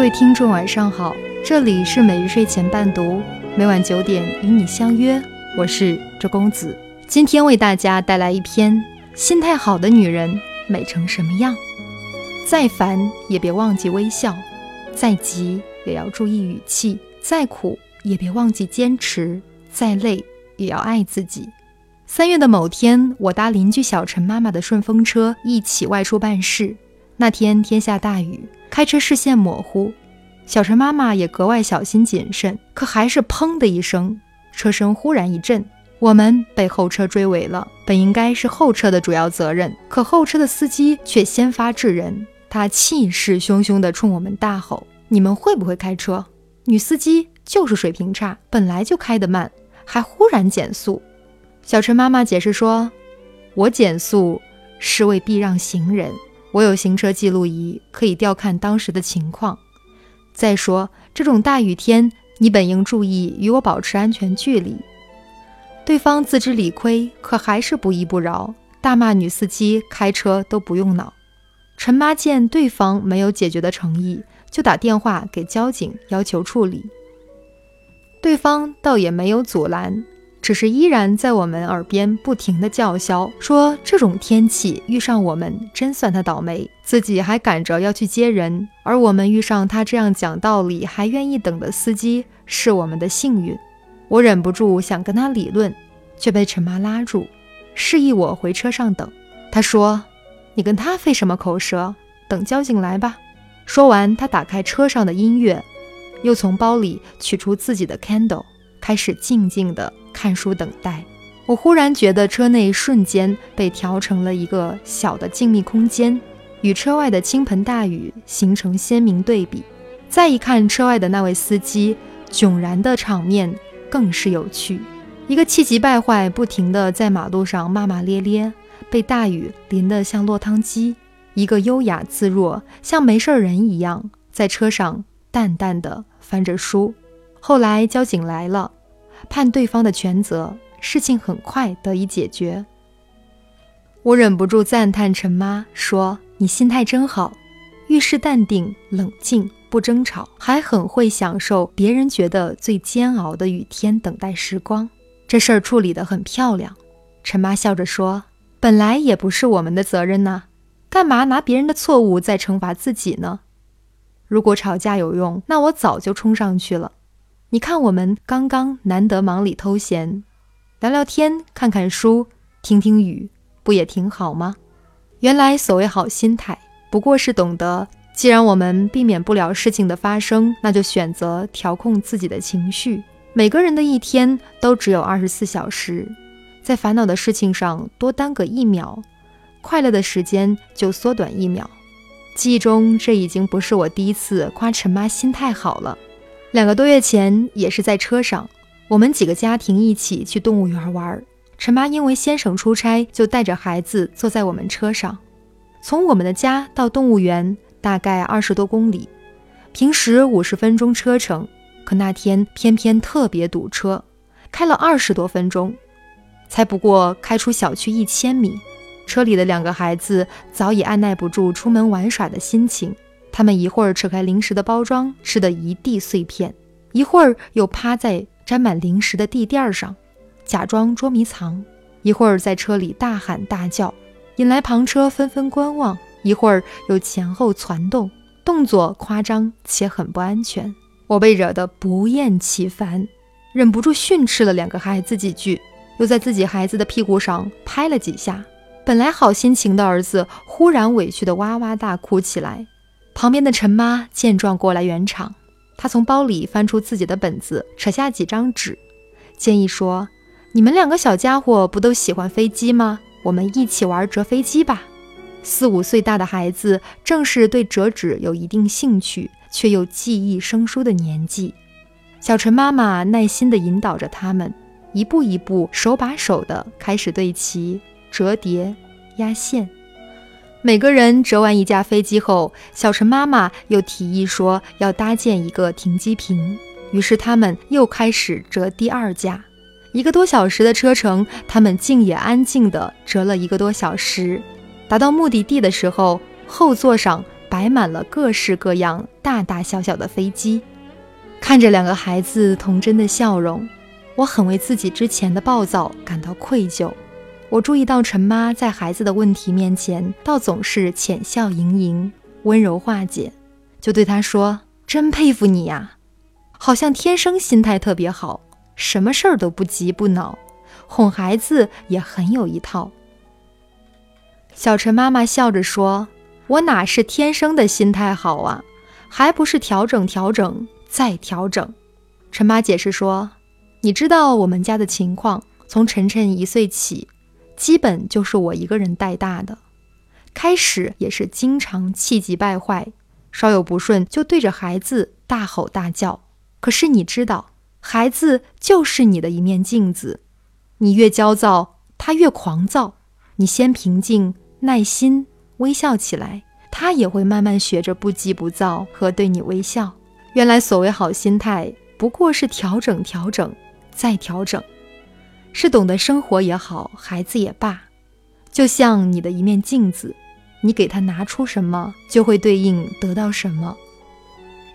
各位听众，晚上好，这里是每日睡前伴读，每晚九点与你相约，我是周公子。今天为大家带来一篇：心态好的女人美成什么样？再烦也别忘记微笑，再急也要注意语气，再苦也别忘记坚持，再累也要爱自己。三月的某天，我搭邻居小陈妈妈的顺风车，一起外出办事。那天天下大雨，开车视线模糊，小陈妈妈也格外小心谨慎。可还是砰的一声，车身忽然一震，我们被后车追尾了。本应该是后车的主要责任，可后车的司机却先发制人，他气势汹汹地冲我们大吼：“你们会不会开车？女司机就是水平差，本来就开得慢，还忽然减速。”小陈妈妈解释说：“我减速是为避让行人，我有行车记录仪，可以调看当时的情况。再说这种大雨天，你本应注意与我保持安全距离。”对方自知理亏，可还是不依不饶，大骂女司机开车都不用脑。陈妈见对方没有解决的诚意，就打电话给交警要求处理。对方倒也没有阻拦。只是依然在我们耳边不停的叫嚣，说这种天气遇上我们真算他倒霉，自己还赶着要去接人，而我们遇上他这样讲道理还愿意等的司机是我们的幸运。我忍不住想跟他理论，却被陈妈拉住，示意我回车上等。他说：“你跟他费什么口舌？等交警来吧。”说完，他打开车上的音乐，又从包里取出自己的 candle，开始静静的。看书等待，我忽然觉得车内瞬间被调成了一个小的静谧空间，与车外的倾盆大雨形成鲜明对比。再一看车外的那位司机，迥然的场面更是有趣。一个气急败坏、不停地在马路上骂骂咧咧，被大雨淋得像落汤鸡；一个优雅自若、像没事人一样，在车上淡淡的翻着书。后来交警来了。判对方的全责，事情很快得以解决。我忍不住赞叹陈妈说：“你心态真好，遇事淡定冷静，不争吵，还很会享受别人觉得最煎熬的雨天等待时光。这事儿处理得很漂亮。”陈妈笑着说：“本来也不是我们的责任呐，干嘛拿别人的错误在惩罚自己呢？如果吵架有用，那我早就冲上去了。”你看，我们刚刚难得忙里偷闲，聊聊天，看看书，听听雨，不也挺好吗？原来所谓好心态，不过是懂得，既然我们避免不了事情的发生，那就选择调控自己的情绪。每个人的一天都只有二十四小时，在烦恼的事情上多耽搁一秒，快乐的时间就缩短一秒。记忆中，这已经不是我第一次夸陈妈心态好了。两个多月前，也是在车上，我们几个家庭一起去动物园玩。陈妈因为先生出差，就带着孩子坐在我们车上。从我们的家到动物园大概二十多公里，平时五十分钟车程，可那天偏偏特别堵车，开了二十多分钟，才不过开出小区一千米。车里的两个孩子早已按耐不住出门玩耍的心情。他们一会儿扯开零食的包装，吃得一地碎片；一会儿又趴在沾满零食的地垫上，假装捉迷藏；一会儿在车里大喊大叫，引来旁车纷纷观望；一会儿又前后攒动，动作夸张且很不安全。我被惹得不厌其烦，忍不住训斥了两个孩子几句，又在自己孩子的屁股上拍了几下。本来好心情的儿子，忽然委屈的哇哇大哭起来。旁边的陈妈见状过来圆场，她从包里翻出自己的本子，扯下几张纸，建议说：“你们两个小家伙不都喜欢飞机吗？我们一起玩折飞机吧。”四五岁大的孩子正是对折纸有一定兴趣却又记忆生疏的年纪。小陈妈妈耐心地引导着他们，一步一步、手把手地开始对齐、折叠、压线。每个人折完一架飞机后，小陈妈妈又提议说要搭建一个停机坪，于是他们又开始折第二架。一个多小时的车程，他们竟也安静地折了一个多小时。达到目的地的时候，后座上摆满了各式各样、大大小小的飞机。看着两个孩子童真的笑容，我很为自己之前的暴躁感到愧疚。我注意到陈妈在孩子的问题面前，倒总是浅笑盈盈，温柔化解，就对她说：“真佩服你呀，好像天生心态特别好，什么事儿都不急不恼，哄孩子也很有一套。”小陈妈妈笑着说：“我哪是天生的心态好啊，还不是调整调整再调整。”陈妈解释说：“你知道我们家的情况，从晨晨一岁起。”基本就是我一个人带大的，开始也是经常气急败坏，稍有不顺就对着孩子大吼大叫。可是你知道，孩子就是你的一面镜子，你越焦躁，他越狂躁。你先平静、耐心、微笑起来，他也会慢慢学着不急不躁和对你微笑。原来所谓好心态，不过是调整、调整再调整。是懂得生活也好，孩子也罢，就像你的一面镜子，你给他拿出什么，就会对应得到什么。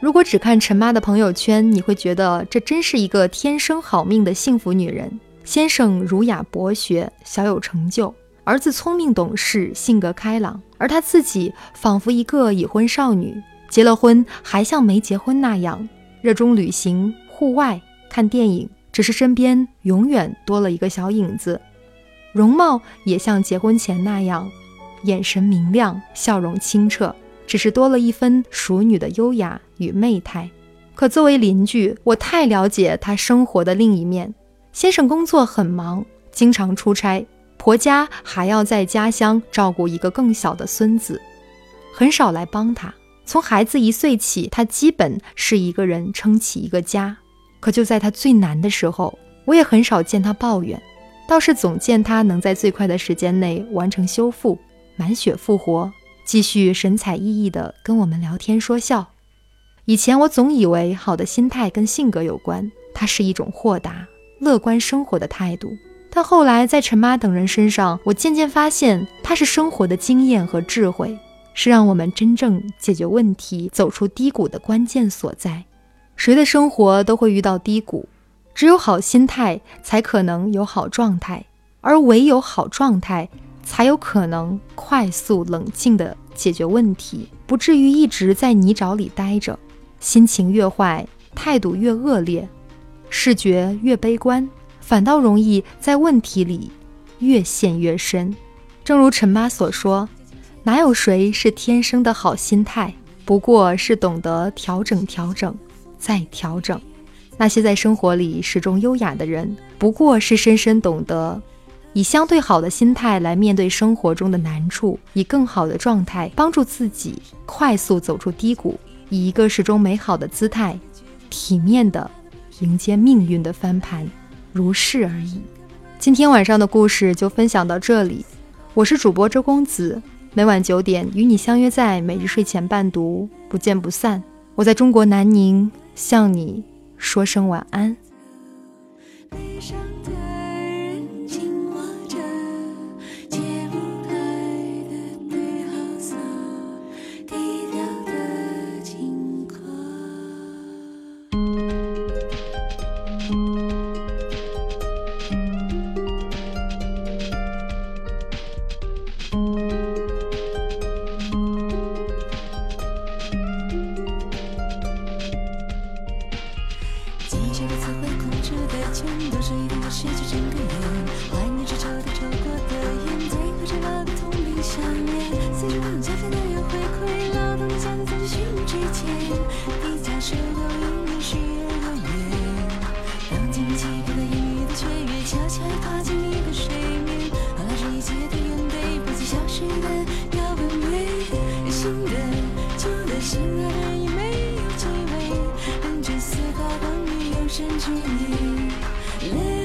如果只看陈妈的朋友圈，你会觉得这真是一个天生好命的幸福女人。先生儒雅博学，小有成就；儿子聪明懂事，性格开朗，而她自己仿佛一个已婚少女，结了婚还像没结婚那样，热衷旅行、户外、看电影。只是身边永远多了一个小影子，容貌也像结婚前那样，眼神明亮，笑容清澈，只是多了一分熟女的优雅与媚态。可作为邻居，我太了解她生活的另一面。先生工作很忙，经常出差，婆家还要在家乡照顾一个更小的孙子，很少来帮他。从孩子一岁起，他基本是一个人撑起一个家。可就在他最难的时候，我也很少见他抱怨，倒是总见他能在最快的时间内完成修复，满血复活，继续神采奕奕地跟我们聊天说笑。以前我总以为好的心态跟性格有关，它是一种豁达、乐观生活的态度。但后来在陈妈等人身上，我渐渐发现，它是生活的经验和智慧，是让我们真正解决问题、走出低谷的关键所在。谁的生活都会遇到低谷，只有好心态才可能有好状态，而唯有好状态，才有可能快速冷静地解决问题，不至于一直在泥沼里待着。心情越坏，态度越恶劣，视觉越悲观，反倒容易在问题里越陷越深。正如陈妈所说，哪有谁是天生的好心态，不过是懂得调整调整。再调整，那些在生活里始终优雅的人，不过是深深懂得以相对好的心态来面对生活中的难处，以更好的状态帮助自己快速走出低谷，以一个始终美好的姿态，体面的迎接命运的翻盘，如是而已。今天晚上的故事就分享到这里，我是主播周公子，每晚九点与你相约在每日睡前伴读，不见不散。我在中国南宁。向你说声晚安。上面，四方加菲的有回馈，劳动家的在寻之前，一家十多英年事业多远，当今起步的雨语的雀跃，悄悄踏进你的水面，好了这一切的眼泪，不及消失的要问为，新的旧的心儿已没有机会，认真思考关于永生之念。